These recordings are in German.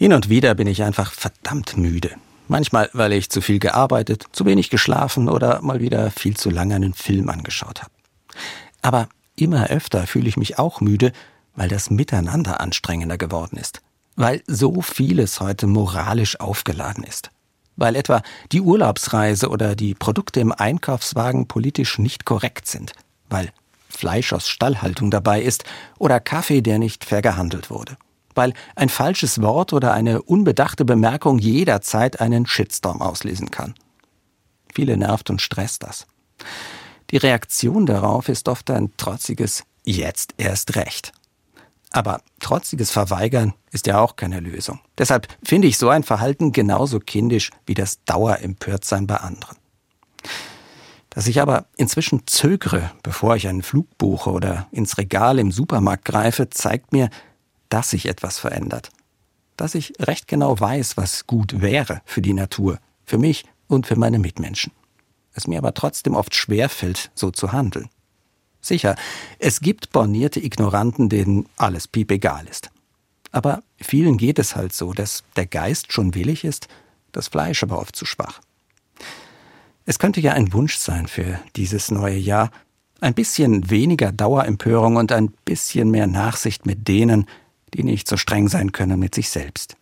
Hin und wieder bin ich einfach verdammt müde. Manchmal, weil ich zu viel gearbeitet, zu wenig geschlafen oder mal wieder viel zu lange einen Film angeschaut habe. Aber immer öfter fühle ich mich auch müde, weil das Miteinander anstrengender geworden ist. Weil so vieles heute moralisch aufgeladen ist. Weil etwa die Urlaubsreise oder die Produkte im Einkaufswagen politisch nicht korrekt sind. Weil Fleisch aus Stallhaltung dabei ist oder Kaffee, der nicht fair gehandelt wurde weil ein falsches Wort oder eine unbedachte Bemerkung jederzeit einen Shitstorm auslesen kann. Viele nervt und stresst das. Die Reaktion darauf ist oft ein trotziges Jetzt erst recht. Aber trotziges Verweigern ist ja auch keine Lösung. Deshalb finde ich so ein Verhalten genauso kindisch wie das Dauerempörtsein bei anderen. Dass ich aber inzwischen zögere, bevor ich einen Flug buche oder ins Regal im Supermarkt greife, zeigt mir, dass sich etwas verändert. Dass ich recht genau weiß, was gut wäre für die Natur, für mich und für meine Mitmenschen. Es mir aber trotzdem oft schwer fällt, so zu handeln. Sicher, es gibt bornierte Ignoranten, denen alles piep egal ist. Aber vielen geht es halt so, dass der Geist schon willig ist, das Fleisch aber oft zu schwach. Es könnte ja ein Wunsch sein für dieses neue Jahr, ein bisschen weniger Dauerempörung und ein bisschen mehr Nachsicht mit denen, die nicht so streng sein können mit sich selbst,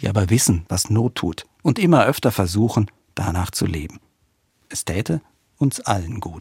die aber wissen, was Not tut und immer öfter versuchen, danach zu leben. Es täte uns allen gut.